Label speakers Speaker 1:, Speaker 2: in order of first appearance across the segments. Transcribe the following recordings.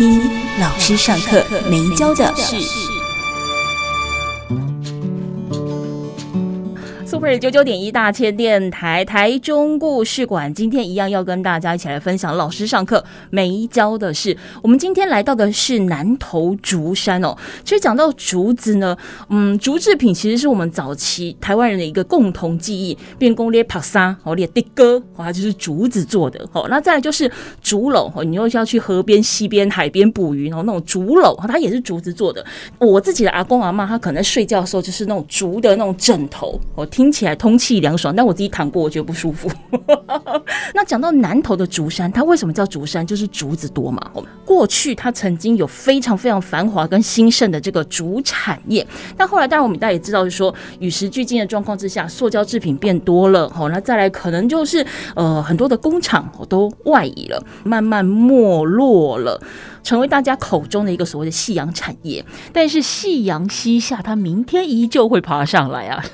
Speaker 1: 一老师上课没教的事。九九点一大千电台台中故事馆，今天一样要跟大家一起来分享老师上课没教的事。我们今天来到的是南投竹山哦。其实讲到竹子呢，嗯，竹制品其实是我们早期台湾人的一个共同记忆。变工列帕沙哦，列的哥哦，它就是竹子做的哦。那再来就是竹篓哦，你又要去河边、溪边、海边捕鱼，然后那种竹篓它也是竹子做的。我自己的阿公阿妈，他可能睡觉的时候就是那种竹的那种枕头，我听。听起来通气凉爽，但我自己躺过，我觉得不舒服。那讲到南投的竹山，它为什么叫竹山？就是竹子多嘛。过去它曾经有非常非常繁华跟兴盛的这个竹产业，但后来当然我们大家也知道，就是说与时俱进的状况之下，塑胶制品变多了。好，那再来可能就是呃很多的工厂都外移了，慢慢没落了。成为大家口中的一个所谓的夕阳产业，但是夕阳西下，它明天依旧会爬上来啊！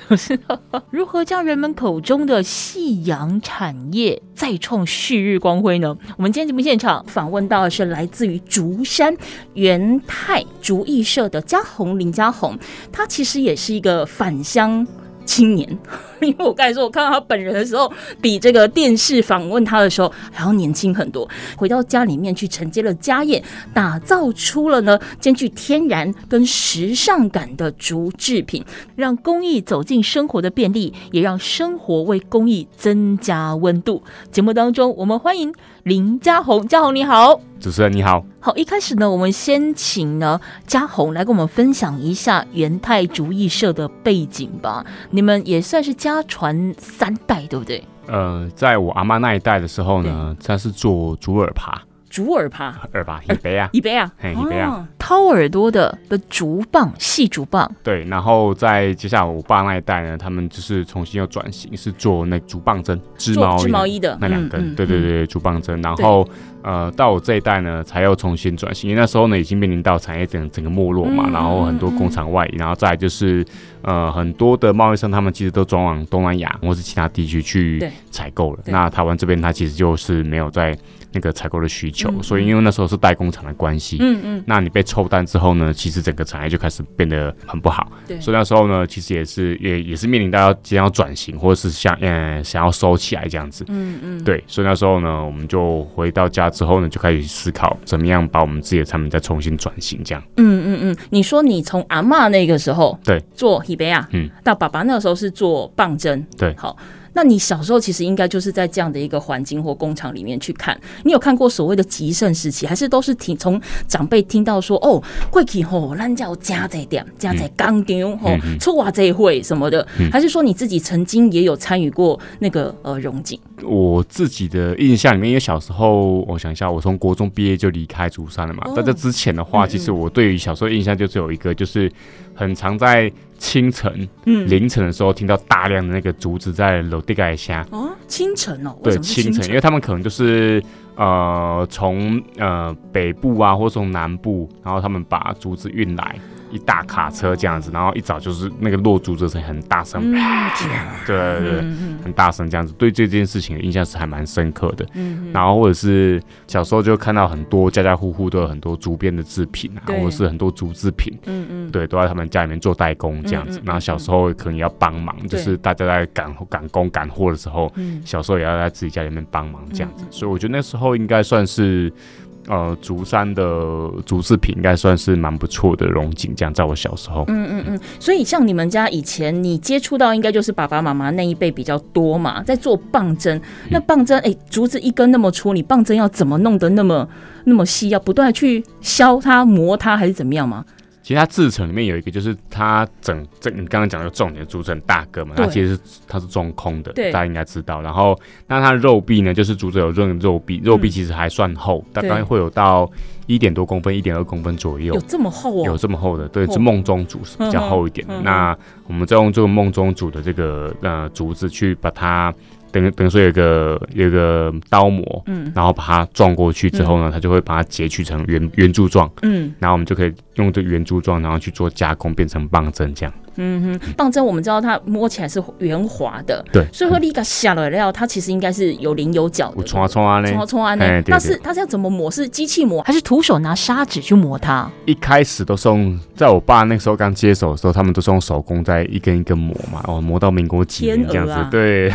Speaker 1: 如何将人们口中的夕阳产业再创旭日光辉呢？我们今天节目现场访问到的是来自于竹山元泰竹艺社的嘉宏林嘉宏，他其实也是一个返乡青年，因为我刚才说，我看到他本人的时候，比这个电视访问他的时候还要年轻很多。回到家里面去承接了家业，打造出了呢兼具天然跟时尚感的竹制品，让工艺走进生活的便利，也让生活为工艺增加温度。节目当中，我们欢迎林家宏，家宏你好。
Speaker 2: 主持人你好，
Speaker 1: 好，一开始呢，我们先请呢家宏来跟我们分享一下元泰竹艺社的背景吧。你们也算是家传三代，对不对？
Speaker 2: 呃，在我阿妈那一代的时候呢，他是做竹耳耙。
Speaker 1: 竹耳耙，
Speaker 2: 耳耙，一杯啊，
Speaker 1: 一杯啊，
Speaker 2: 嘿，一杯啊，
Speaker 1: 掏耳朵的的竹棒，细竹棒。
Speaker 2: 对，然后在接下来我爸那一代呢，他们就是重新又转型，是做那竹棒针织毛
Speaker 1: 织毛衣的
Speaker 2: 那两根，对对对，竹棒针。然后呃，到我这一代呢，才又重新转型，因为那时候呢，已经面临到产业整整个没落嘛，然后很多工厂外移，然后再来就是呃，很多的贸易商他们其实都转往东南亚或是其他地区去采购了。那台湾这边它其实就是没有在。那个采购的需求，所以因为那时候是代工厂的关系，嗯嗯，那你被抽单之后呢，其实整个产业就开始变得很不好，对，所以那时候呢，其实也是也也是面临到要即将要转型，或者是想嗯想要收起来这样子，嗯嗯，对，所以那时候呢，我们就回到家之后呢，就开始思考怎么样把我们自己的产品再重新转型这样，
Speaker 1: 嗯嗯嗯，你说你从阿嬷那个时候对。做喜杯啊，嗯，到爸爸那个时候是做棒针，
Speaker 2: 对，
Speaker 1: 好。那你小时候其实应该就是在这样的一个环境或工厂里面去看，你有看过所谓的极盛时期，还是都是听从长辈听到说哦，过去吼，咱叫加在点，加在钢钉吼，出啊这一会什么的，还是说你自己曾经也有参与过那个呃荣景？
Speaker 2: 我自己的印象里面，因为小时候我想一下，我从国中毕业就离开竹山了嘛，在这之前的话，其实我对于小时候印象就只有一个，就是很常在。清晨、凌晨的时候，听到大量的那个竹子在楼地盖下。
Speaker 1: 哦，清晨哦，
Speaker 2: 对，清晨，因为他们可能就是呃，从呃北部啊，或从南部，然后他们把竹子运来。一大卡车这样子，然后一早就是那个落竹子声很大声，对对对，很大声这样子，对这件事情的印象是还蛮深刻的。然后或者是小时候就看到很多家家户户都有很多竹编的制品啊，或者是很多竹制品，嗯嗯，对，都在他们家里面做代工这样子。然后小时候可能也要帮忙，就是大家在赶赶工赶货的时候，小时候也要在自己家里面帮忙这样子。所以我觉得那时候应该算是。呃，竹山的竹制品应该算是蛮不错的融景，这样在我小时候。
Speaker 1: 嗯嗯嗯，所以像你们家以前你接触到，应该就是爸爸妈妈那一辈比较多嘛，在做棒针。那棒针，哎、欸，竹子一根那么粗，你棒针要怎么弄得那么那么细？要不断去削它、磨它，还是怎么样吗？
Speaker 2: 其实它制成里面有一个，就是它整整你刚刚讲的重点，竹子很大个嘛，它其实是它是中空的，大家应该知道。然后那它的肉壁呢，就是竹子有润肉壁，肉壁其实还算厚，大概会有到一点多公分、一点二公分左右。
Speaker 1: 有这么厚哦？
Speaker 2: 有这么厚的，对，是梦中竹是比较厚一点的。那我们再用这个梦中竹的这个呃竹子去把它。等等于说有一个有一个刀模，嗯，然后把它撞过去之后呢，嗯、它就会把它截取成圆圆柱状，嗯，然后我们就可以用这圆柱状，然后去做加工，变成棒针这样。
Speaker 1: 嗯哼，棒针我们知道它摸起来是圆滑的，
Speaker 2: 对，
Speaker 1: 所以说你个下了料，它其实应该是有棱有角的。
Speaker 2: 冲啊冲啊嘞，
Speaker 1: 冲啊冲啊嘞，那是它是要怎么磨？是机器磨，还是徒手拿砂纸去磨它？
Speaker 2: 一开始都是用，在我爸那时候刚接手的时候，他们都是用手工在一根一根磨嘛，哦，磨到民国几年这样子，啊、对，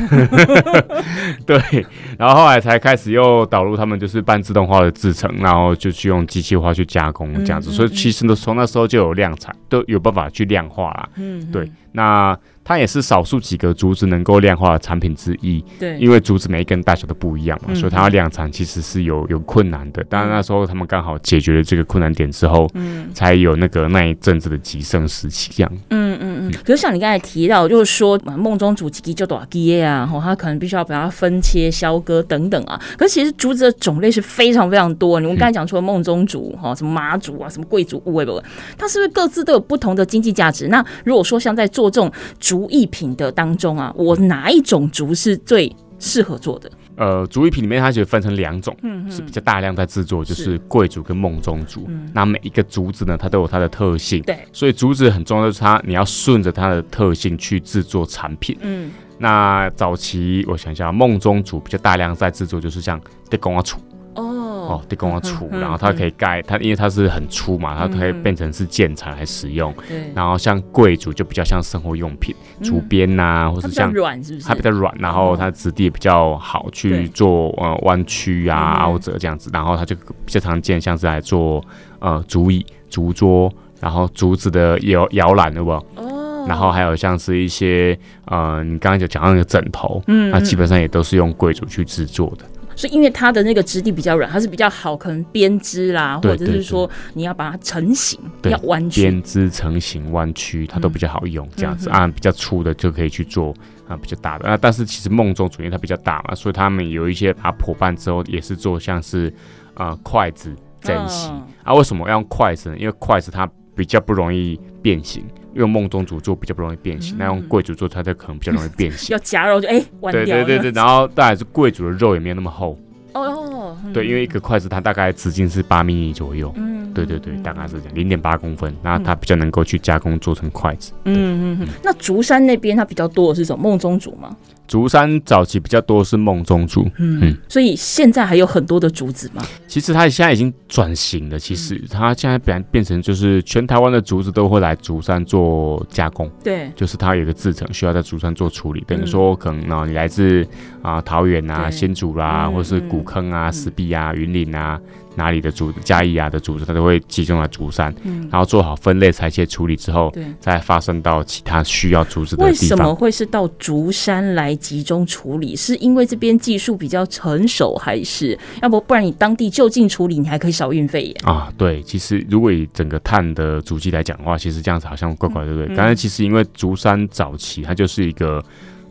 Speaker 2: 对，然后后来才开始又导入他们就是半自动化的制成，然后就去用机器化去加工这样子，嗯嗯嗯，所以其实呢，从那时候就有量产，都有办法去量化啦。嗯，对，那。它也是少数几个竹子能够量化的产品之一，对，因为竹子每一根大小都不一样嘛，嗯、所以它要量产其实是有有困难的。当然那时候他们刚好解决了这个困难点之后，嗯，才有那个那一阵子的极盛时期这样。嗯嗯嗯。
Speaker 1: 可是像你刚才提到，就是说梦中竹几就多几啊，吼，它可能必须要把它分切、削割等等啊。可是其实竹子的种类是非常非常多。你们刚才讲出了梦中竹，哈，什么麻竹啊，什么桂竹，为不？它是不是各自都有不同的经济价值？那如果说像在做这种竹艺品的当中啊，我哪一种竹是最适合做的？
Speaker 2: 呃，竹艺品里面它就分成两种，嗯，是比较大量在制作，就是贵竹跟梦中竹。那每一个竹子呢，它都有它的特性，对，所以竹子很重要的是它，你要顺着它的特性去制作产品。嗯，那早期我想一下，梦中竹比较大量在制作，就是像地公啊竹。哦，地公要粗，然后它可以盖它，因为它是很粗嘛，它可以变成是建材来使用。对，然后像贵族就比较像生活用品，竹编呐，或是像
Speaker 1: 软是不是？
Speaker 2: 它比较软，然后它质地也比较好去做呃弯曲啊、凹折这样子，然后它就比较常见，像是来做呃竹椅、竹桌，然后竹子的摇摇篮，对不？哦，然后还有像是一些呃，你刚刚就讲到那个枕头，嗯，那基本上也都是用贵族去制作的。
Speaker 1: 所以，因为它的那个质地比较软，它是比较好，可能编织啦，或者是说你要把它成型，要弯曲，
Speaker 2: 编织成型、弯曲，它都比较好用。这样子啊，比较粗的就可以去做啊，比较大的。那但是其实梦中主因为它比较大嘛，所以他们有一些把它破半之后，也是做像是啊筷子、珍稀啊。为什么要用筷子呢？因为筷子它比较不容易变形。用梦中竹做比较不容易变形，那、嗯、用贵族做它就可能比较容易变形。
Speaker 1: 要夹肉就哎，弯、欸、掉。
Speaker 2: 对对对对，然后大概是贵族的肉也没有那么厚。哦对，因为一个筷子它大概直径是八厘米左右。嗯。对对对，大概是这样，零点八公分，那它比较能够去加工做成筷子。嗯
Speaker 1: 嗯嗯。那竹山那边它比较多的是什么？梦中竹吗？
Speaker 2: 竹山早期比较多是梦中竹，嗯嗯，
Speaker 1: 所以现在还有很多的竹子吗？
Speaker 2: 其实它现在已经转型了，其实它现在变变成就是全台湾的竹子都会来竹山做加工，对，就是它有一个制程需要在竹山做处理，等于说可能呢你来自啊桃园啊新竹啦，或是古坑啊石壁啊云林啊。哪里的竹子，嘉义啊的竹子，它都会集中在竹山，嗯、然后做好分类、裁切、处理之后，对再发生到其他需要竹子的地方。为
Speaker 1: 什么会是到竹山来集中处理？是因为这边技术比较成熟，还是要不不然你当地就近处理，你还可以少运费耶？
Speaker 2: 啊，对，其实如果以整个碳的足迹来讲的话，其实这样子好像怪怪，对不对？但是、嗯、其实因为竹山早期它就是一个。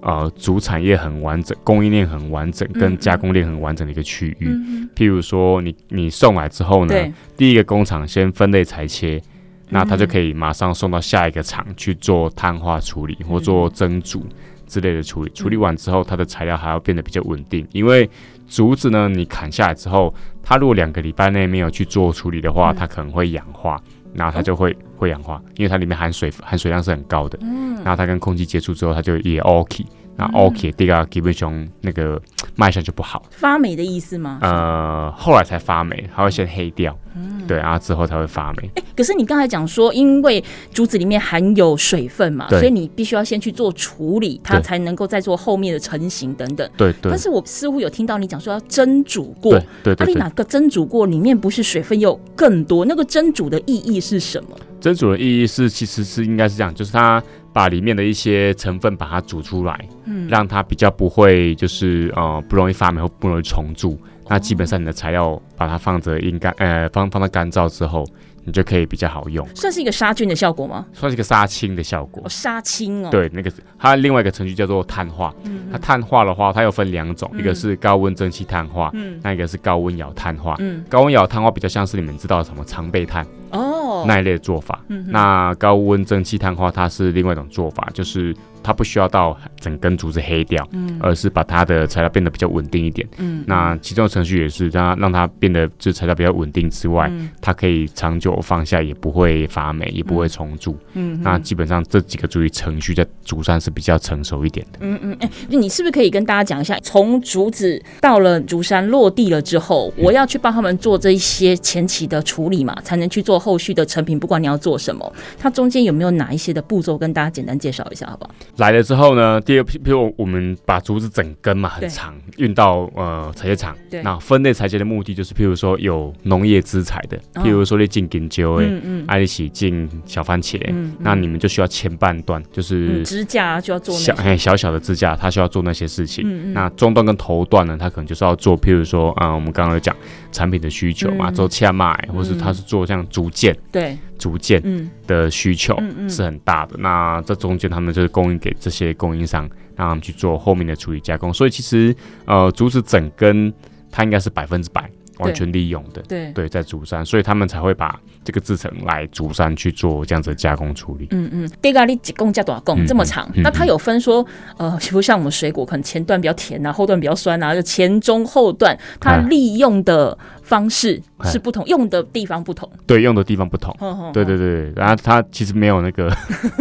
Speaker 2: 呃，主产业很完整，供应链很完整，跟加工链很完整的一个区域。譬如说你，你你送来之后呢，第一个工厂先分类裁切，嗯、那它就可以马上送到下一个厂去做碳化处理，或做蒸煮之类的处理。嗯、处理完之后，它的材料还要变得比较稳定，因为竹子呢，你砍下来之后，它如果两个礼拜内没有去做处理的话，嗯、它可能会氧化，然后它就会。会氧化，因为它里面含水含水量是很高的，嗯，然后它跟空气接触之后，它就也 OK，那 OK，第二个基本上那个卖相就不好，
Speaker 1: 发霉的意思吗？
Speaker 2: 呃，后来才发霉，它会先黑掉，嗯，对，然后之后才会发霉。
Speaker 1: 哎，可是你刚才讲说，因为竹子里面含有水分嘛，所以你必须要先去做处理，它才能够再做后面的成型等等。
Speaker 2: 对对。
Speaker 1: 但是我似乎有听到你讲说要蒸煮过，
Speaker 2: 对对。
Speaker 1: 那你哪个蒸煮过里面不是水分又更多？那个蒸煮的意义是什么？
Speaker 2: 蒸煮的意义是，其实是应该是这样，就是它把里面的一些成分把它煮出来，嗯，让它比较不会就是呃不容易发霉或不容易虫蛀。那基本上你的材料把它放着阴干，呃放放到干燥之后，你就可以比较好用。
Speaker 1: 算是一个杀菌的效果吗？
Speaker 2: 算是一个杀青的效果。
Speaker 1: 哦，杀青哦。
Speaker 2: 对，那个它另外一个程序叫做碳化。嗯。它碳化的话，它又分两种，嗯、一个是高温蒸汽碳化，嗯，那一个是高温窑碳化。嗯。高温窑碳化比较像是你们知道的什么常备碳哦那一类的做法。嗯。那高温蒸汽碳化它是另外一种做法，就是。它不需要到整根竹子黑掉，嗯，而是把它的材料变得比较稳定一点，嗯，那其中的程序也是让它让它变得就材料比较稳定之外，嗯，它可以长久放下，也不会发霉，也不会虫蛀，嗯，那基本上这几个注意程序在竹山是比较成熟一点的，嗯嗯，哎，
Speaker 1: 你是不是可以跟大家讲一下，从竹子到了竹山落地了之后，我要去帮他们做这一些前期的处理嘛，才能去做后续的成品，不管你要做什么，它中间有没有哪一些的步骤，跟大家简单介绍一下，好不好？
Speaker 2: 来了之后呢，第二批，比如我们把竹子整根嘛，很长，运到呃裁切厂。对。那分类裁切的目的就是，譬如说有农业资材的，譬如说你进金蕉哎，爱丽喜进小番茄，嗯，那你们就需要前半段，就是
Speaker 1: 支架就要做
Speaker 2: 小小小的支架，它需要做那些事情。那中段跟头段呢，它可能就是要做，譬如说啊，我们刚刚有讲产品的需求嘛，做切麦，或是它是做像竹剑。对。竹件的需求是很大的，那这中间他们就是供应给这些供应商，让他们去做后面的处理加工。所以其实呃，竹子整根它应该是百分之百完全利用的，对。对，在竹山，所以他们才会把这个制成来竹山去做这样子的加工处理。嗯嗯，
Speaker 1: 这个你几公加多少公这么长？那它有分说呃，比如像我们水果，可能前段比较甜啊，后段比较酸啊，就前中后段它利用的方式。是不同，用的地方不同，
Speaker 2: 对，用的地方不同，对对对，然后它其实没有那个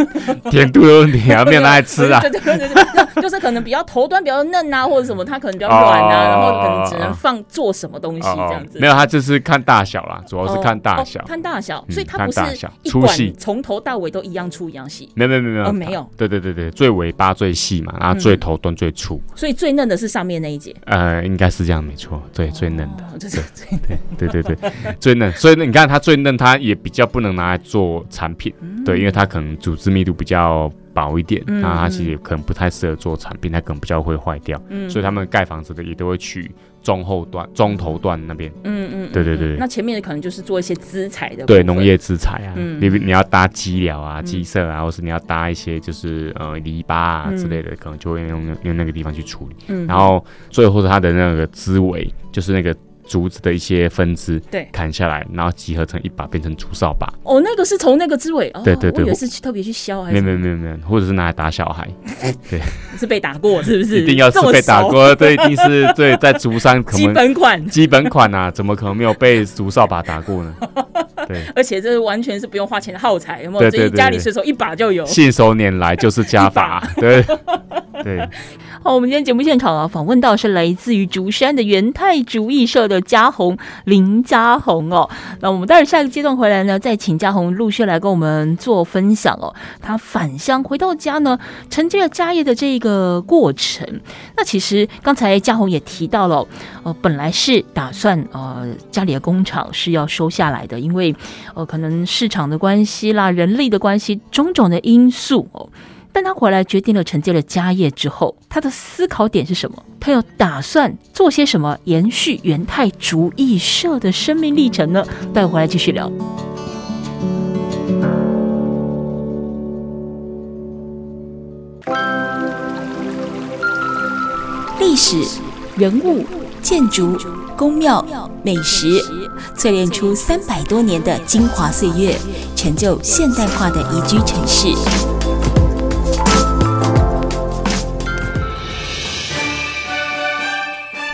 Speaker 2: 甜度的问题啊，没有拿来吃啊，对对对对，
Speaker 1: 就是可能比较头端比较嫩啊，或者什么，它可能比较软啊，然后可能只能放做什么东西这样子。
Speaker 2: 没有，它就是看大小啦，主要是看大小，
Speaker 1: 看大小，所以它不是一管从头到尾都一样粗一样细，
Speaker 2: 没有没有没有没有，对对对对，最尾巴最细嘛，然后最头端最粗，
Speaker 1: 所以最嫩的是上面那一节，
Speaker 2: 呃，应该是这样没错，对，最嫩的，对 对对对对。最嫩，所以你看它最嫩，它也比较不能拿来做产品，嗯、对，因为它可能组织密度比较薄一点，那、嗯、它其实也可能不太适合做产品，它可能比较会坏掉，嗯、所以他们盖房子的也都会取中后段、中头段那边，嗯嗯，对对对，
Speaker 1: 那前面的可能就是做一些资材的，
Speaker 2: 对，农业资材啊，你、你要搭基料啊、基色啊，或是你要搭一些就是呃篱笆啊之类的，可能就会用用那个地方去处理，嗯，然后最后它的那个枝尾就是那个。竹子的一些分支，对，砍下来，然后集合成一把，变成竹扫把。
Speaker 1: 哦，那个是从那个枝尾，哦、对对对，是特别去削，还是
Speaker 2: 没有没有没有，或者是拿来打小孩。对，
Speaker 1: 是被打过是不是？
Speaker 2: 一定要是被打过，这一定是对，在竹山可能
Speaker 1: 基本款，
Speaker 2: 基本款啊，怎么可能没有被竹扫把打过呢？对，
Speaker 1: 而且这是完全是不用花钱的耗材，有没有？所以家里随手一把就有，
Speaker 2: 信手拈来就是家法，对 对。
Speaker 1: 好，我们今天节目现场啊，访问到是来自于竹山的元泰竹艺社的嘉宏林嘉宏哦。那我们待会下一个阶段回来呢，再请嘉宏陆续来跟我们做分享哦。他返乡回到家呢，承接了家业的这个过程。那其实刚才嘉宏也提到了，呃，本来是打算呃家里的工厂是要收下来的，因为呃可能市场的关系啦、人力的关系、种种的因素哦。但他回来决定了承接了家业之后，他的思考点是什么？他又打算做些什么延续元泰竹艺社的生命历程呢？待会回来继续聊。历史、人物、建筑、宫庙、美食，淬炼出三百多年的精华岁月，成就现代化的宜居城市。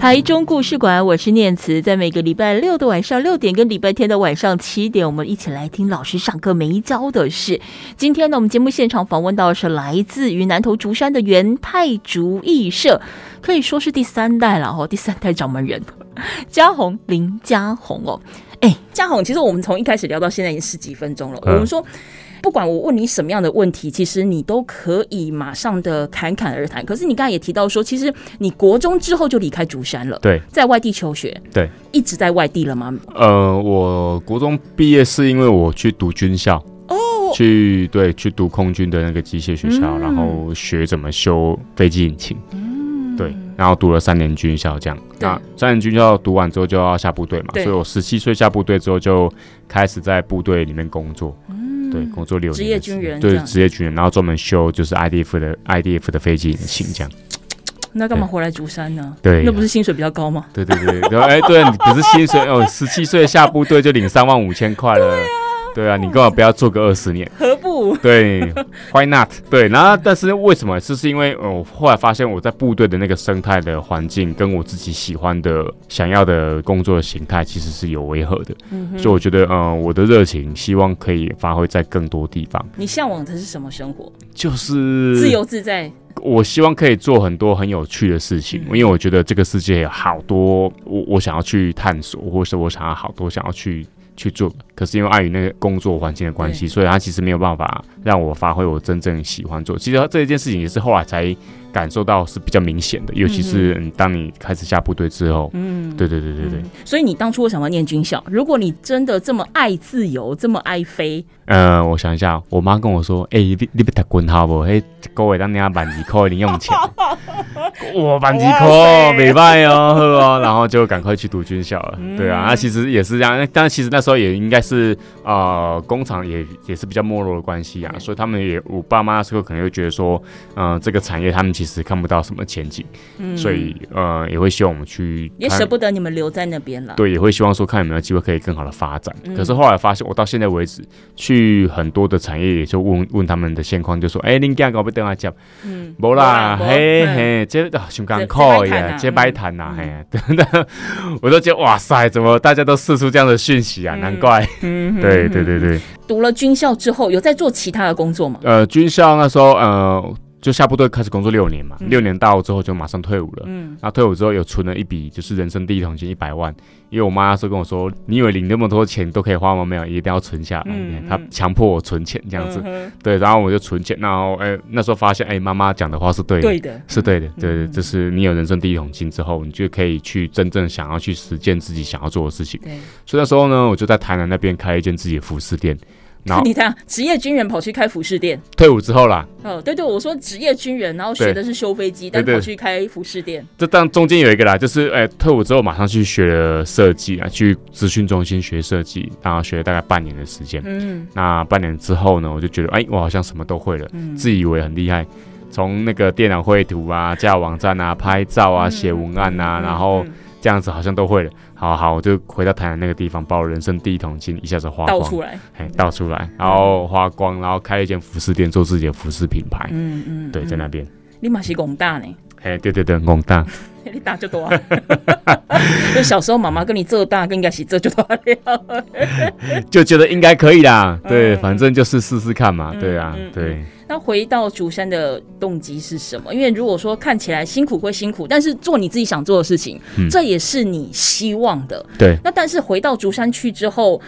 Speaker 1: 台中故事馆，我是念慈，在每个礼拜六的晚上六点跟礼拜天的晚上七点，我们一起来听老师上课没教的事。今天呢，我们节目现场访问到的是来自于南投竹山的元泰竹艺社，可以说是第三代了哦，第三代掌门人嘉宏林嘉宏哦。哎，嘉宏，其实我们从一开始聊到现在已经十几分钟了，嗯、我们说。不管我问你什么样的问题，其实你都可以马上的侃侃而谈。可是你刚才也提到说，其实你国中之后就离开竹山了，
Speaker 2: 对，
Speaker 1: 在外地求学，
Speaker 2: 对，
Speaker 1: 一直在外地了吗？
Speaker 2: 呃，我国中毕业是因为我去读军校，哦，去对去读空军的那个机械学校，嗯、然后学怎么修飞机引擎，嗯，对，然后读了三年军校，这样，那三年军校读完之后就要下部队嘛，所以我十七岁下部队之后就开始在部队里面工作。对，工作六年，职业军人，对，职业军人，然后专门修就是 IDF 的 IDF 的飞机引擎这样。
Speaker 1: 那干嘛回来竹山呢？
Speaker 2: 对，
Speaker 1: 那不是薪水比较高吗？
Speaker 2: 对对对，对，哎，对，你不是薪水哦，十七岁下部队就领三万五千块了。对啊，你干嘛不要做个二十年？
Speaker 1: 何不？
Speaker 2: 对，Why not？对，然后但是为什么？是是因为我后来发现我在部队的那个生态的环境，跟我自己喜欢的、想要的工作的形态其实是有违和的。嗯，所以我觉得，嗯，我的热情希望可以发挥在更多地方。
Speaker 1: 你向往的是什么生活？
Speaker 2: 就是
Speaker 1: 自由自在。
Speaker 2: 我希望可以做很多很有趣的事情，因为我觉得这个世界有好多我我想要去探索，或是我想要好多想要去。去做，可是因为碍于那个工作环境的关系，所以他其实没有办法让我发挥我真正喜欢做。其实这一件事情也是后来才。感受到是比较明显的，尤其是当你开始下部队之后，嗯，对对对对对、嗯。
Speaker 1: 所以你当初为什么要念军校？如果你真的这么爱自由，这么爱飞，
Speaker 2: 呃，我想一下，我妈跟我说，哎、欸，你你别打滚好不？嘿，各位当年万几块零用钱，我，万几块，没办哦，呵哦，然后就赶快去读军校了。嗯、对啊，那其实也是这样，但其实那时候也应该是呃，工厂也也是比较没落的关系啊，所以他们也，我爸妈那时候可能会觉得说，嗯、呃，这个产业他们。其实看不到什么前景，嗯、所以呃也会希望我们去，
Speaker 1: 也舍不得你们留在那边了。
Speaker 2: 对，也会希望说看有没有机会可以更好的发展。嗯、可是后来发现，我到现在为止去很多的产业，也就问问他们的现况，就说：“哎、欸，你家搞不等下讲，嗯，没啦，嘿嘿，这啊，胸肝扣呀，这摆谈呐，嘿，等等，我都觉得哇塞，怎么大家都试出这样的讯息啊？嗯、难怪，嗯，对对对对。
Speaker 1: 读了军校之后，有在做其他的工作吗？
Speaker 2: 呃，军校那时候，呃。就下部队开始工作六年嘛，嗯、六年到之后就马上退伍了。嗯，那退伍之后有存了一笔，就是人生第一桶金一百万。因为我妈那时候跟我说：“你以为领那么多钱都可以花吗？没有，一定要存下来。嗯”她强迫我存钱这样子。嗯、对，然后我就存钱。然后，哎、欸，那时候发现，哎、欸，妈妈讲的话是对的，对的，是对的，对的。嗯、就是你有人生第一桶金之后，你就可以去真正想要去实践自己想要做的事情。对。所以那时候呢，我就在台南那边开一间自己的服饰店。然后 你
Speaker 1: 看，职业军人跑去开服饰店，
Speaker 2: 退伍之后啦。
Speaker 1: 哦，对对，我说职业军人，然后学的是修飞机，但跑去开服饰店。
Speaker 2: 这当中间有一个啦，就是哎，退伍之后马上去学了设计啊，去资讯中心学设计，然后学了大概半年的时间。嗯，那半年之后呢，我就觉得哎，我好像什么都会了，嗯、自以为很厉害，从那个电脑绘图啊、架网站啊、拍照啊、写文案啊，嗯、然后。这样子好像都会了，好好，我就回到台南那个地方，把我人生第一桶金一下子花光，
Speaker 1: 倒出来，
Speaker 2: 哎，倒出来，然后花光，然后开一间服饰店，做自己的服饰品牌，嗯嗯，对，在那边。
Speaker 1: 你马是广大呢？
Speaker 2: 哎，对对对，广大。
Speaker 1: 你大就多，就小时候妈妈跟你做大，跟应该是做就多了，
Speaker 2: 就觉得应该可以啦。对，反正就是试试看嘛。对啊，对。
Speaker 1: 那回到竹山的动机是什么？因为如果说看起来辛苦归辛苦，但是做你自己想做的事情，这也是你希望的。对。那但是回到竹山去之后，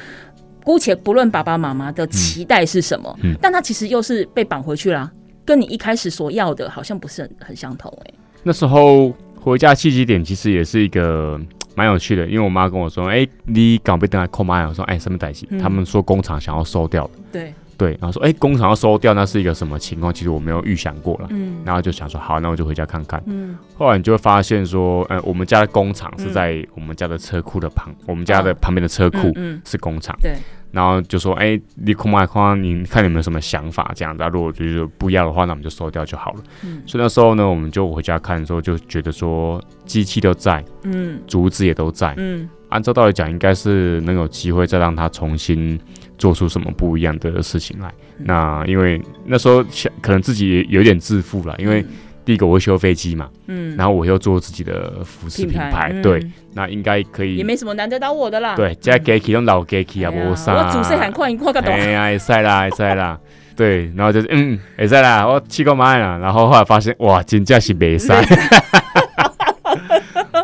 Speaker 1: 姑且不论爸爸妈妈的期待是什么，但他其实又是被绑回去了，跟你一开始所要的好像不是很很相同哎。
Speaker 2: 那时候。回家契机点其实也是一个 蛮有趣的，因为我妈跟我说：“哎、欸，你刚被登来扣妈。”我说：“哎、欸，什么代志？”他们说工厂想要收掉。对对，然后说：“哎、欸，工厂要收掉，那是一个什么情况？”其实我没有预想过了。嗯，然后就想说：“好，那我就回家看看。”嗯，后来你就会发现说：“呃，我们家的工厂是在我们家的车库的旁，嗯、我们家的旁边的车库是工厂。嗯”嗯、对。然后就说：“哎，你空麦空，你看你有没有什么想法？这样子，如果就是不要的话，那我们就收掉就好了。嗯、所以那时候呢，我们就回家看的时候，就觉得说机器都在，嗯，竹子也都在，嗯，按照道理讲，应该是能有机会再让它重新做出什么不一样的事情来。嗯、那因为那时候想，可能自己也有点自负了，因为。嗯第一个我会修飞机嘛，嗯，然后我又做自己的服饰品牌，对，那应该可以，
Speaker 1: 也没什么难得到我的啦，
Speaker 2: 对，加机器用老机器啊，我啥，
Speaker 1: 我主色很快，你快个懂，
Speaker 2: 哎呀，会使啦，会使啦，对，然后就是嗯，会塞啦，我去过买啦，然后后来发现哇，真正是没塞，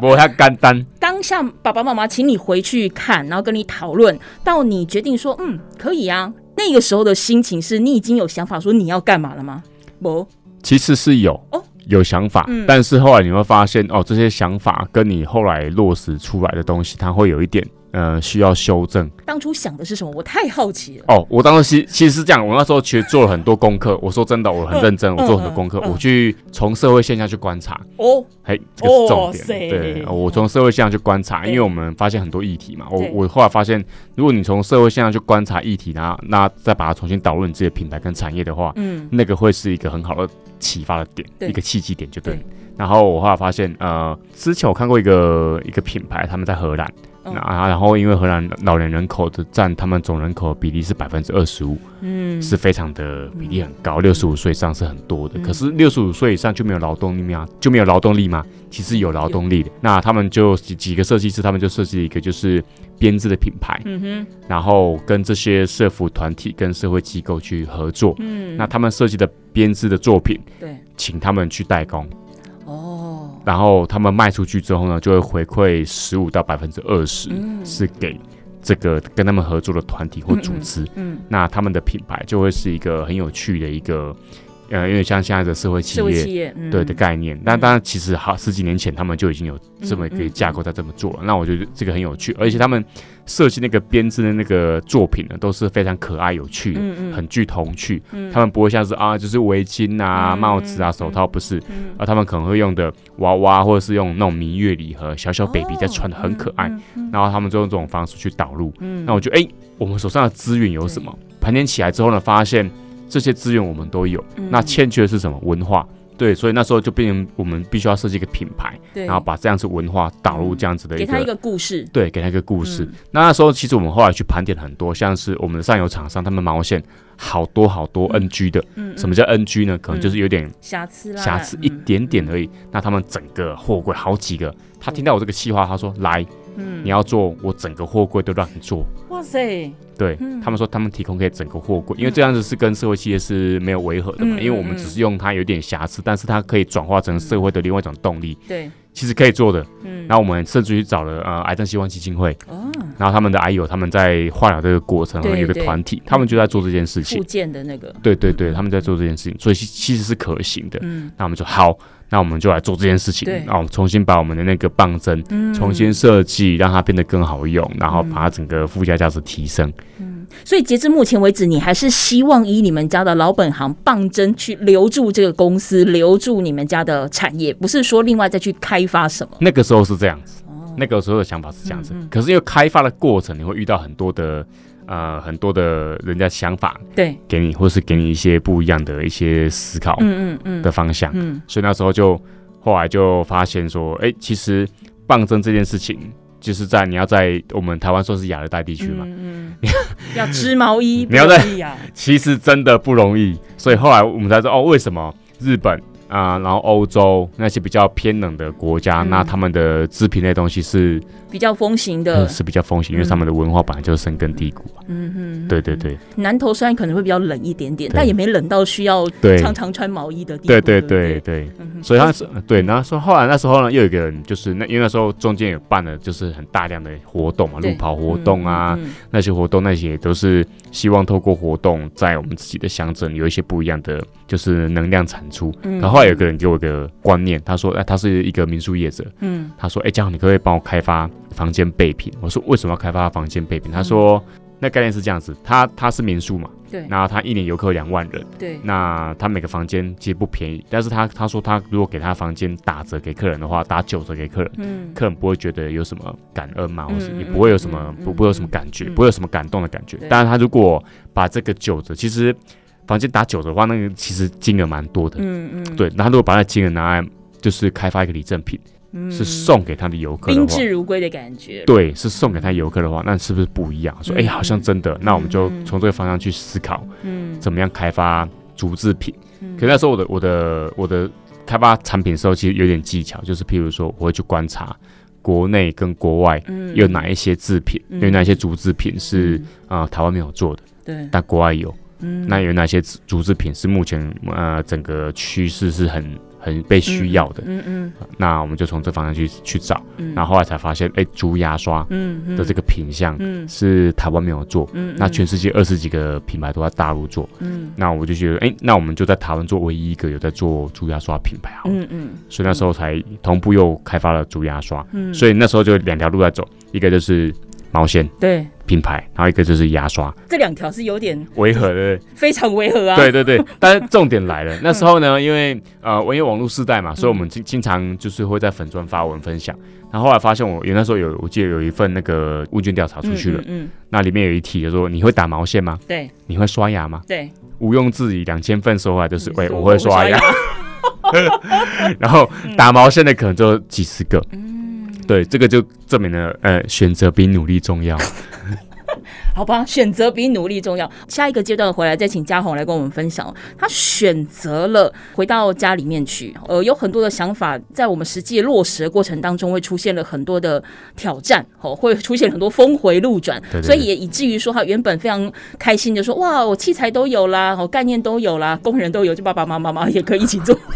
Speaker 2: 不太 简单。
Speaker 1: 当下爸爸妈妈请你回去看，然后跟你讨论，到你决定说嗯，可以啊。那个时候的心情是你已经有想法说你要干嘛了吗？不，
Speaker 2: 其实是有
Speaker 1: 哦，
Speaker 2: 有想法，
Speaker 1: 嗯。
Speaker 2: 但是后来你会发现哦，这些想法跟你后来落实出来的东西，它会有一点呃需要修正。
Speaker 1: 当初想的是什么？我太好奇了。
Speaker 2: 哦，我当时其其实是这样，我那时候其实做了很多功课。我说真的，我很认真，
Speaker 1: 嗯
Speaker 2: 我做很多功
Speaker 1: 课，
Speaker 2: 我去从社会现象去观察。
Speaker 1: 哦，
Speaker 2: 嘿，这个是重
Speaker 1: 点。
Speaker 2: 对，我从社会现象去观察，因为我们发现很多议题嘛。我我后来发现，如果你从社会现象去观察议题，然后那再把它重新导入你自己的品牌跟产业的话，
Speaker 1: 嗯，
Speaker 2: 那个会是一个很好的启发的
Speaker 1: 点，
Speaker 2: 一个契机点就
Speaker 1: 对。
Speaker 2: 然后我后来发现，呃，之前我看过一个一个品牌，他们在荷兰，
Speaker 1: 嗯
Speaker 2: 那、然后因为荷兰老年人口的占他们总人口的比例是百分之二十五，
Speaker 1: 嗯，
Speaker 2: 是非常的比例很高，六十五岁以上是很多的。
Speaker 1: 嗯
Speaker 2: 可是六十五岁以上就没有劳动力吗？就没有劳动力吗？其实有劳动力的。那他们就几几个设计师，他们就设计一个就是编织的品牌，
Speaker 1: 嗯哼，
Speaker 2: 然后跟这些社服团体跟社会机构去合作。
Speaker 1: 嗯，
Speaker 2: 那他们设计的编织的作品，
Speaker 1: 对，
Speaker 2: 请他们去代工。
Speaker 1: 哦，
Speaker 2: 然后他们卖出去之后呢，就会回馈十五到百分之二十，
Speaker 1: 嗯
Speaker 2: 是给这个跟他们合作的团体或组织。
Speaker 1: 嗯，
Speaker 2: 那他们的品牌就会是一个很有趣的一个，呃，有点像现在的社会企
Speaker 1: 业
Speaker 2: 对的概念。但当然，其实好十几年前他们就已经有这么一
Speaker 1: 个
Speaker 2: 架构在这么做了。那我觉得这个很有趣，而且他们设计那个编织的那个作品呢，都是非常可爱有趣的，很具童趣。
Speaker 1: 嗯，
Speaker 2: 他们不会像是啊，就是围巾啊、
Speaker 1: 嗯
Speaker 2: 帽子啊、
Speaker 1: 嗯
Speaker 2: 手套，不是。
Speaker 1: 嗯
Speaker 2: 啊，他们可能会用的娃娃，或者是用那种明月礼盒，小小 baby 在穿的很可
Speaker 1: 爱，，
Speaker 2: 然后他们就用这种方式去导入。
Speaker 1: 嗯，
Speaker 2: 那我觉得，哎、我们手上的资源有什么？盘点起来之后呢，发现这些资源我们都有，
Speaker 1: 嗯
Speaker 2: 那欠缺的是什么？文化。对，所以那时候就变成我们必须要设计一个品牌，
Speaker 1: 对，
Speaker 2: 然后把这样子文化导入这样子的一个，
Speaker 1: 给他一个故事，
Speaker 2: 对，给他一个故事。
Speaker 1: 嗯
Speaker 2: 那那时候其实我们后来去盘点很多，像是我们的上游厂商，他们毛线好多好多 NG 的。
Speaker 1: 嗯，嗯
Speaker 2: 什么叫 NG 呢？可能就是有点
Speaker 1: 瑕疵啦，
Speaker 2: 瑕疵一点点而已。那他们整个货柜好几个，他听到我这个计划，他说：“来，
Speaker 1: 嗯，
Speaker 2: 你要做，我整个货柜都让你做。”
Speaker 1: 哇塞，
Speaker 2: 对、
Speaker 1: 嗯。
Speaker 2: 他们说，他们提供可以整个货柜，因为这样子是跟社会企业是没有违和的嘛。
Speaker 1: 嗯
Speaker 2: 因为我们只是用它有点瑕疵，但是它可以转化成社会的另外一种动力，
Speaker 1: 对，
Speaker 2: 其实可以做的。
Speaker 1: 嗯，
Speaker 2: 那我们甚至于找了呃癌症希望基金会，
Speaker 1: 哦，
Speaker 2: 然后他们的癌友他们在化疗这个过程，
Speaker 1: 对
Speaker 2: 有一
Speaker 1: 个
Speaker 2: 团体，他们就在做这件事情。
Speaker 1: 附。件的那个，
Speaker 2: 对对对，他们在做这件事情，所以其其实是可行的。
Speaker 1: 嗯。
Speaker 2: 那我们就好，那我们就来做这件事情。
Speaker 1: 对，
Speaker 2: 然后重新把我们的那个棒针
Speaker 1: 嗯，
Speaker 2: 重新设计，让它变得更好用，然后把它整个附加价值提升。
Speaker 1: 所以截至目前为止，你还是希望以你们家的老本行棒针去留住这个公司，留住你们家的产业，不是说另外再去开发什么。
Speaker 2: 那个时候是这样子，
Speaker 1: 哦，
Speaker 2: 那个时候的想法是这样子。
Speaker 1: 嗯嗯
Speaker 2: 可是因为开发的过程，你会遇到很多的呃很多的人家想法
Speaker 1: 对，
Speaker 2: 给你，或是给你一些不一样的一些思考
Speaker 1: 嗯嗯嗯
Speaker 2: 的方向。
Speaker 1: 嗯
Speaker 2: 所以那时候就后来就发现说，哎、其实棒针这件事情，就是在你要在我们台湾算是亚热带地区嘛，
Speaker 1: 嗯嗯，要织毛衣，
Speaker 2: 你要在
Speaker 1: 不容易啊，
Speaker 2: 其实真的不容易。所以后来我们才知道，哦，为什么日本啊、然后欧洲那些比较偏冷的国家，
Speaker 1: 嗯。
Speaker 2: 那他们的制品类东西是、
Speaker 1: 比较风行
Speaker 2: 呃
Speaker 1: 的，
Speaker 2: 是比较风行，因为他们的文化本来就是深根蒂固。嘛。
Speaker 1: 嗯哼，
Speaker 2: 对对对。
Speaker 1: 南投虽然可能会比较冷一点
Speaker 2: 点，
Speaker 1: 但也没冷到需要
Speaker 2: 对。
Speaker 1: 常常穿毛衣的地步。
Speaker 2: 对对
Speaker 1: 不
Speaker 2: 对？对。
Speaker 1: 嗯
Speaker 2: 所以他是对，然后说后来那时候呢，又有一个人，就是那因为那时候中间有办了就是很大量的活动嘛，路跑活动啊，那些活动那些也都是希望透过活动，在我们自己的乡镇有一些不一样的就是能量产出。
Speaker 1: 嗯。
Speaker 2: 然后后来有个人给我一个观念，他说，哎，他是一个民宿业者，
Speaker 1: 嗯
Speaker 2: 他说，哎，这样你可不可以帮我开发房间备品？我说为什么要开发房间备品？他说。那概念是这样子，他他是民宿嘛，
Speaker 1: 对
Speaker 2: 然后他一年游客两万人，
Speaker 1: 对，
Speaker 2: 那他每个房间其实不便宜，但是他他说他如果给他房间打折给客人的话，打九折给客人，
Speaker 1: 嗯
Speaker 2: 客人不会觉得有什么感恩嘛，
Speaker 1: 嗯
Speaker 2: 或是也不会有什么
Speaker 1: 嗯
Speaker 2: 不不会有什么感觉，
Speaker 1: 嗯
Speaker 2: 不会有什么感动的感觉
Speaker 1: 对。
Speaker 2: 但是他如果把这个九折，其实房间打九折的话，那个其实金额蛮多的，
Speaker 1: 嗯嗯，
Speaker 2: 对。那他如果把那金额拿来就是开发一个礼赠品，
Speaker 1: 嗯
Speaker 2: 是送给他的游客的话。
Speaker 1: 宾至如归的感觉。
Speaker 2: 对，是送给他游客的话，那是不是不一样？说，哎、
Speaker 1: 嗯
Speaker 2: 好像真的，那我们就
Speaker 1: 嗯
Speaker 2: 从这个方向去思考，
Speaker 1: 嗯，
Speaker 2: 怎么样开发竹制品。
Speaker 1: 嗯
Speaker 2: 可那时候我的我的我的开发产品的时候，其实有点技巧，就是譬如说，我会去观察国内跟国外
Speaker 1: 嗯
Speaker 2: 有哪一些制品，
Speaker 1: 嗯
Speaker 2: 有哪一些竹制品是
Speaker 1: 嗯
Speaker 2: 啊、呃台湾没有做的，
Speaker 1: 对，
Speaker 2: 但国外有。
Speaker 1: 嗯。
Speaker 2: 那有哪些竹制品是目前呃整个趋势是很很很被需要的。
Speaker 1: 嗯嗯，
Speaker 2: 那我们就从这方向去去找，然后后来才发现，哎，竹牙刷的这个品相是台湾没有做，那全世界二十几个品牌都在大陆做，嗯，那我就觉得，哎，那我们就在台湾做唯一一个有在做竹牙刷品牌，好，嗯嗯，所以那时候才同步又开发了竹牙刷，嗯，所以那时候就两条路在走，一个就是。毛线对品牌，然后一个就是牙刷，
Speaker 1: 这两条是有点
Speaker 2: 违和的，
Speaker 1: 非常违和啊。
Speaker 2: 对对对，但是重点来了，那时候呢，因为呃，我因为网络时代嘛，所以我们经经常就是会在粉砖发文分享。然后后来发现我，有那时候有我记得有一份那个问卷调查出去了，嗯，那里面有一题就说，你会打毛线吗？对，你会刷牙吗？对，毋庸置疑，两千份说话就是喂，我会刷牙，然后打毛线的可能就几十个。对，这个就证明了，呃，选择比努力重要。
Speaker 1: 好吧，选择比努力重要。下一个阶段回来再请嘉宏来跟我们分享，他选择了回到家里面去，呃，有很多的想法，在我们实际落实的过程当中，会出现了很多的挑战，哦，会出现很多峰回路转，对对对，所以也以至于说他原本非常开心的说，哇，我器材都有啦，哦，概念都有啦，工人都有，就爸爸妈妈妈也可以一起做。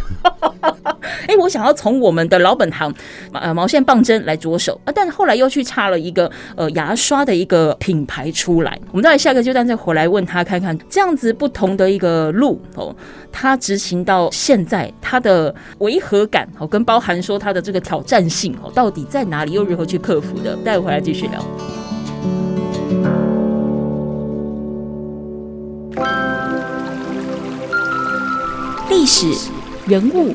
Speaker 1: 哎，我想要从我们的老本行，呃，毛线棒针来着手啊，但后来又去插了一个呃牙刷的一个品牌出来。我们再来下个阶段再回来问他看看，这样子不同的一个路哦，他执行到现在，他的违和感哦，跟包含说他的这个挑战性哦，到底在哪里，又如何去克服的？待会回来继续聊。历史人物。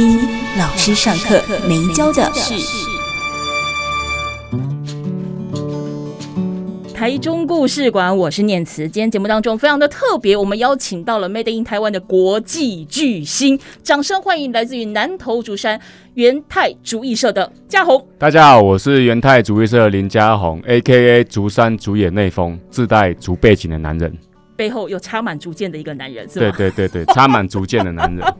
Speaker 1: 听老师上课没教的事。台中故事馆，我是念慈。今天节目当中非常的特别，我们邀请到了 Made in 台湾的国际巨星，掌声欢迎来自于南投竹山元泰竹艺社的嘉宏。
Speaker 2: 大家好，我是元泰竹艺社林嘉宏，A.K.A. 竹山竹野内丰，自带竹背景的男人，
Speaker 1: 背后有插满竹剑的一个男人，是
Speaker 2: 吧？对对对对，插满竹剑的男人。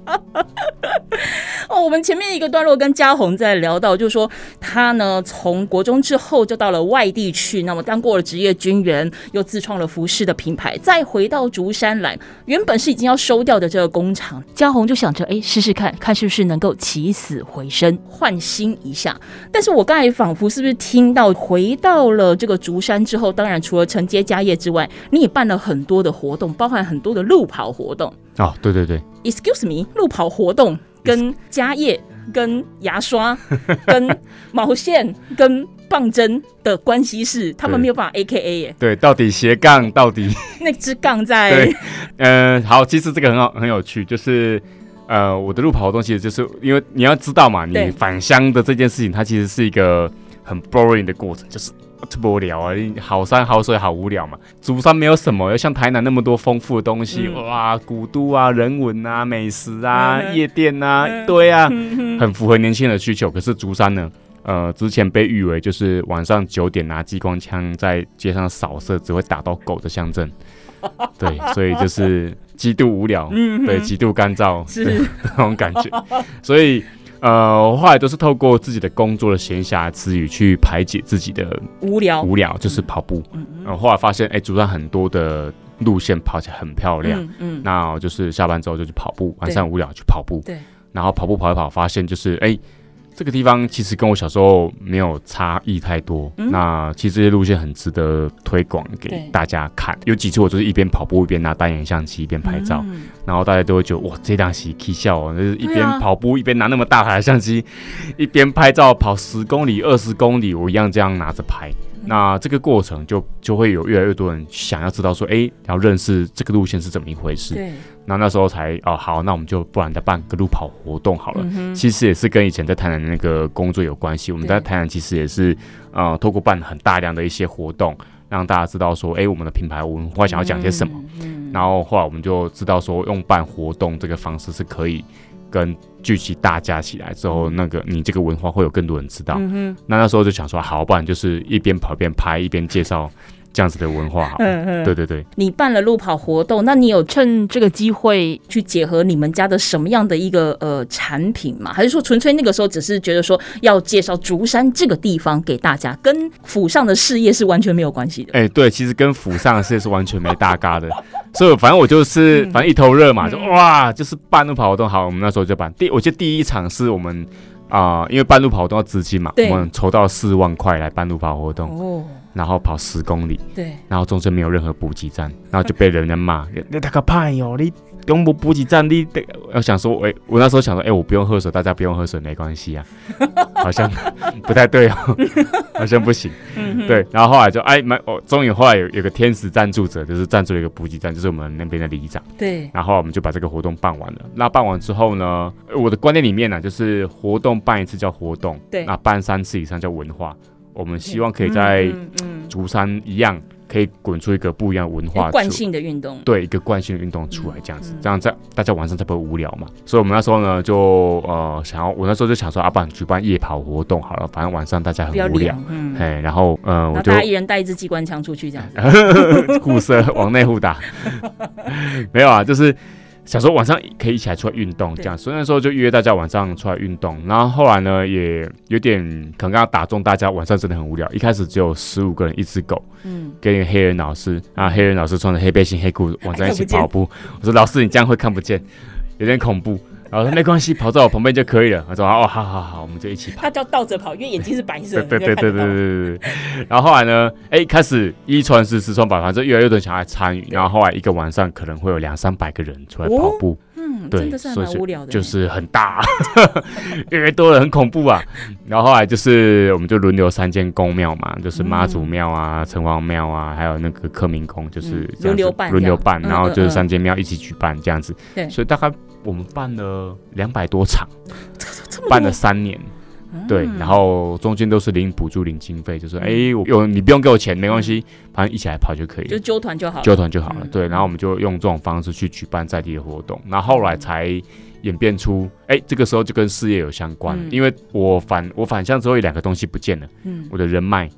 Speaker 1: 哦，我们前面一个段落跟嘉宏在聊到，就是说他呢从国中之后就到了外地去，那么当过了职业军人，又自创了服饰的品牌，再回到竹山来，原本是已经要收掉的这个工厂，嘉宏就想着，哎，试试看看是不是能够起死回生，换新一下。但是我刚才仿佛是不是听到，回到了这个竹山之后，当然除了承接家业之外，你也办了很多的活动，包含很多的路跑活动。
Speaker 2: 哦，对对对
Speaker 1: ，Excuse me，路跑活动。跟家业、跟牙刷、跟毛线、跟棒针的关系是，他们没有办法 A K A 耶。
Speaker 2: 对，到底斜杠到底
Speaker 1: 那只杠在？
Speaker 2: 对，嗯、呃，好，其实这个很好，很有趣，就是呃，我的路跑活动其实就是因为你要知道嘛，你返乡的这件事情，它其实是一个很 boring 的过程，就是。特无聊啊！好山好水好无聊嘛。竹山没有什么，要像台南那么多丰富的东西、嗯、哇，古都啊，人文啊，美食啊，嗯、夜店啊，嗯、对啊，嗯、很符合年轻人的需求。可是竹山呢，呃，之前被誉为就是晚上九点拿激光枪在街上扫射只会打到狗的乡镇。对，所以就是极度无聊，嗯、对，极度干燥，是那 种感觉，所以。呃，我后来都是透过自己的工作的闲暇之余去排解自己的无聊，无聊就是跑步。嗯嗯。然后后来发现，哎，竹山很多的路线跑起来很漂亮。嗯。嗯，那就是下班之后就去跑步，晚上无聊去跑步。对。然后跑步跑一跑，发现就是哎。这个地方其实跟我小时候没有差异太多。嗯、那其实这些路线很值得推广给大家看。有几次我就是一边跑步一边拿单眼相机一边拍照，嗯、然后大家都会觉得哇，这档戏奇笑哦，就是一边跑步一边拿那么大台的相机，啊、一边拍照，跑十公里、二十公里，我一样这样拿着拍。那这个过程就就会有越来越多人想要知道说，哎，要认识这个路线是怎么一回事。对。那那时候才哦好，那我们就不然再办个路跑活动好了。嗯、其实也是跟以前在台南的那个工作有关系。我们在台南其实也是呃，透过办很大量的一些活动，让大家知道说，哎，我们的品牌文化想要讲些什么。嗯嗯、然后后来我们就知道说，用办活动这个方式是可以跟聚集大家起来之后，那个你这个文化会有更多人知道。
Speaker 1: 嗯，
Speaker 2: 那那时候就想说，好，不然就是一边跑一边拍，一边介绍。这样子的文化好，嗯嗯，对对对。
Speaker 1: 你办了路跑活动，那你有趁这个机会去结合你们家的什么样的一个呃产品吗？还是说纯粹那个时候只是觉得说要介绍竹山这个地方给大家，跟府上的事业是完全没有关系的？
Speaker 2: 哎、欸，对，其实跟府上的事业是完全没搭嘎的。所以反正我就是反正一头热嘛，嗯、就哇，就是办路跑活动好，我们那时候就办第，我记得第一场是我们啊、呃，因为办路跑活动要资金嘛，我们筹到四万块来办路跑活动。哦。然后跑十公里，
Speaker 1: 对，
Speaker 2: 然后中间没有任何补给站，然后就被人家骂，你那个派哟，你用不补给站，你得我想说，哎，我那时候想说，哎，我不用喝水，大家不用喝水没关系啊，好像 不太对哦，好像不行，对，然后后来就哎，蛮哦，终于后来有有个天使赞助者，就是赞助了一个补给站，就是我们那边的里长，
Speaker 1: 对，
Speaker 2: 然后我们就把这个活动办完了。那办完之后呢，我的观念里面呢，就是活动办一次叫活动，
Speaker 1: 对，
Speaker 2: 那办三次以上叫文化。我们希望可以在竹山一样，可以滚出一个不一样的文化，
Speaker 1: 惯性的运动，
Speaker 2: 对，一个惯性的运动出来，这样子，这样在大家晚上才不会无聊嘛。所以我们那时候呢，就呃想要，我那时候就想说，啊，不然举办夜跑活动好了，反正晚上大家很无聊，嗯，哎，然后呃，我就
Speaker 1: 大家一人带一支机关枪出去，这样。子，
Speaker 2: 互射往内互打，没有啊，就是。想说晚上可以一起来出来运动，这样，所以那时候就约大家晚上出来运动。然后后来呢，也有点可能刚刚打中大家晚上真的很无聊。一开始只有十五个人，一只狗，嗯，跟一个黑人老师，然后黑人老师穿着黑背心、黑裤子，晚上一起跑步。我说老师，你这样会看不见，有点恐怖。然后他没关系，跑在我旁边就可以了。我说哦，好好好,我们就一起跑。
Speaker 1: 他叫倒着跑，因为眼睛是白色的。
Speaker 2: 对对对对对对对。然后后来呢？哎、开始一传十，十传百，反正越来越多人想来参与。然后后来一个晚上可能会有两三百个人出来跑步。
Speaker 1: 嗯对，所以无聊的，
Speaker 2: 就是很大，越多了很恐怖啊。然后后来就是，我们就轮流三间公庙嘛，就是妈祖庙啊、城隍庙啊，还有那个克明宫，就是轮流，轮流办。然后就是三间庙一起举办这样子，所以大概我们办了两百多场，办了三年，对，然后中间都是领补助、领经费，就是哎，我有你不用给我钱，没关系，反正一起来跑就可以。了，
Speaker 1: 就揪团就好，
Speaker 2: 揪团就好了，对，然后我们就用这种方式去举办在地的活动，然后后来才演变出，哎，这个时候就跟事业有相关，因为我反我反向之后有两个东西不见了，嗯，我的人脉。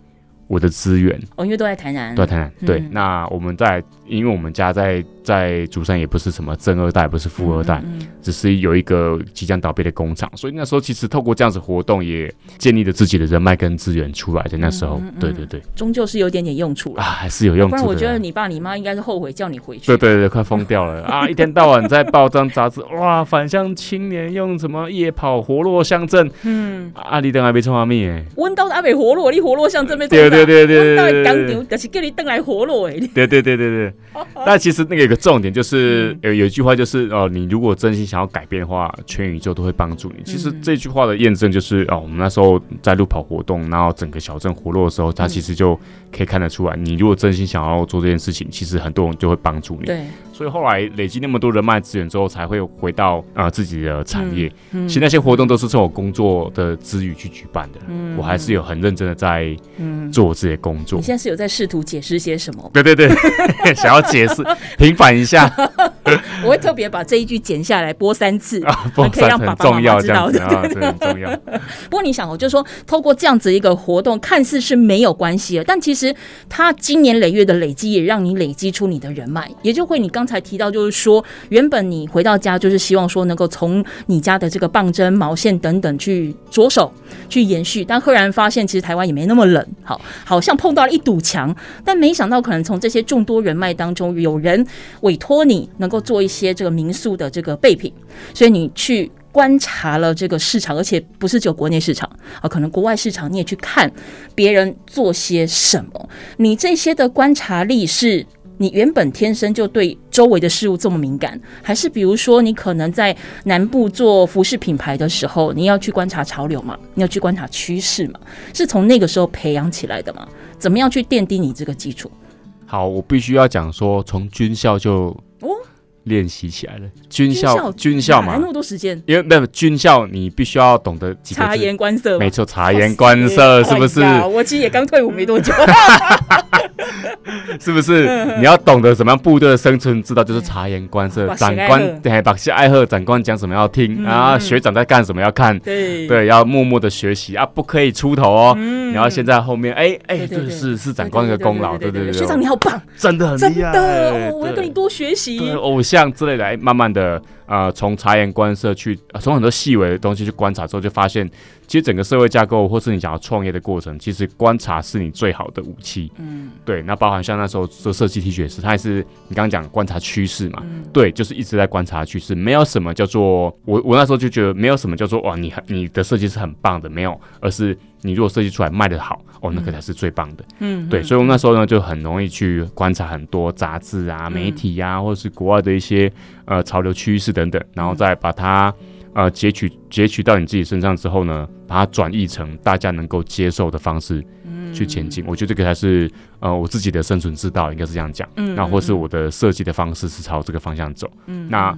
Speaker 2: 我的资源。
Speaker 1: 哦，因为都在台南，
Speaker 2: 都在台南。对，那我们在，因为我们家在在竹山，也不是什么正二代，不是富二代，只是有一个即将倒闭的工厂，所以那时候其实透过这样子活动，也建立了自己的人脉跟资源出来的。那时候，对对对，
Speaker 1: 终究是有点点用处
Speaker 2: 啊，还是有用处。不然
Speaker 1: 我觉得你爸你妈应该是后悔叫你回去。
Speaker 2: 对对对，快疯掉了啊！一天到晚在报章杂志，哇，返乡青年用什么夜跑活络乡镇？嗯，阿里登还没冲阿密哎，
Speaker 1: 温刀阿北活络，你活络
Speaker 2: 乡镇没？对对
Speaker 1: 对对但是叫你登来活络哎！
Speaker 2: 对对对对对，但其实那个有个重点，就是有有一句话，就是哦，你如果真心想要改变的话，全宇宙都会帮助你。其实这句话的验证就是哦，我们那时候在路跑活动，然后整个小镇活络的时候，它其实就可以看得出来，你如果真心想要做这件事情，其实很多人就会帮助你。对。所以后来累积那么多人脉资源之后，才会回到啊、呃、自己的产业。嗯嗯、其实那些活动都是从我工作的之余去举办的。嗯、我还是有很认真的在做我自己的工作。
Speaker 1: 你现在是有在试图解释些什么？
Speaker 2: 对对对，想要解释平反一下。
Speaker 1: 我会特别把这一句剪下来播三次，
Speaker 2: 啊、播三次可以让爸爸妈妈知道的。很重要。
Speaker 1: 不过你想哦，就是说透过这样子一个活动，看似是没有关系的，但其实它经年累月的累积，也让你累积出你的人脉，也就会你刚才。才提到，就是说，原本你回到家就是希望说能够从你家的这个棒针、毛线等等去着手去延续，但赫然发现其实台湾也没那么冷，好，好像碰到了一堵墙，但没想到可能从这些众多人脉当中，有人委托你能够做一些这个民宿的这个备品，所以你去观察了这个市场，而且不是只有国内市场啊，可能国外市场你也去看别人做些什么，你这些的观察力是。你原本天生就对周围的事物这么敏感，还是比如说你可能在南部做服饰品牌的时候，你要去观察潮流嘛，你要去观察趋势嘛，是从那个时候培养起来的吗？怎么样去奠定你这个基础？
Speaker 2: 好，我必须要讲说，从军校就练习起来了。军校，军校嘛，
Speaker 1: 那么多时间，
Speaker 2: 因为没有军校，你必须要懂得
Speaker 1: 察言观色。
Speaker 2: 没错，察言观色是不是？
Speaker 1: 我其实也刚退伍没多久。
Speaker 2: 是不是？你要懂得什么样部队的生存之道，就是察言观色。长官对，把戏爱喝，长官讲什么要听，然后学长在干什么要看，对对，要默默的学习啊，不可以出头哦。然后现在后面，哎哎，对，是是长官的功劳，对对对。
Speaker 1: 学长你好棒，
Speaker 2: 真的很厉害，
Speaker 1: 我要跟你多学习。
Speaker 2: 偶像之类的，哎，慢慢的。呃，从察言观色去，从、呃、很多细微的东西去观察之后，就发现，其实整个社会架构，或是你想要创业的过程，其实观察是你最好的武器。嗯，对。那包含像那时候做设计 T 恤时，它也是你刚刚讲观察趋势嘛？嗯、对，就是一直在观察趋势，没有什么叫做我我那时候就觉得没有什么叫做哇，你很你的设计是很棒的，没有，而是你如果设计出来卖的好，哦，那个才是最棒的。嗯，对。所以我们那时候呢，就很容易去观察很多杂志啊、媒体呀、或者是国外的一些呃潮流趋势。等等，然后再把它呃截取截取到你自己身上之后呢，把它转译成大家能够接受的方式去前进。嗯、我觉得这个才是呃我自己的生存之道，应该是这样讲。嗯，那或是我的设计的方式是朝这个方向走。嗯，那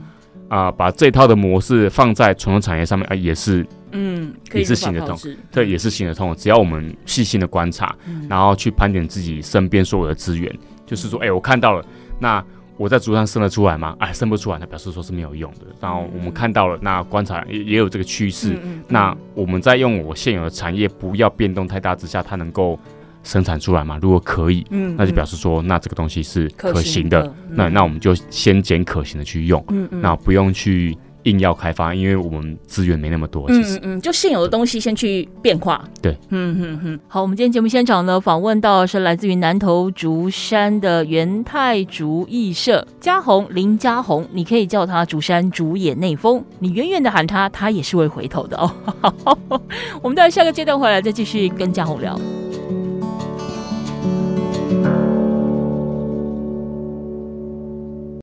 Speaker 2: 啊、呃、把这套的模式放在传统产业上面啊、呃，也是嗯也是行得通，对，也是行得通。只要我们细心的观察，嗯、然后去盘点自己身边所有的资源，嗯、就是说，哎，我看到了那。我在竹上生得出来吗？哎，生不出来，那表示说是没有用的。然后我们看到了，那观察也也有这个趋势。嗯嗯、那我们在用我现有的产业不要变动太大之下，它能够生产出来嘛？如果可以，嗯、那就表示说，那这个东西是可行的。行的那那我们就先捡可行的去用，嗯嗯、那不用去。硬要开发，因为我们资源没那么多。其实，
Speaker 1: 嗯嗯，就现有的东西先去变化。
Speaker 2: 对，
Speaker 1: 嗯嗯嗯。好，我们今天节目现场呢，访问到是来自于南投竹山的元泰竹艺社嘉宏林嘉宏，你可以叫他竹山竹野内丰，你远远的喊他，他也是会回头的哦。好，我们到下个阶段回来再继续跟嘉宏聊。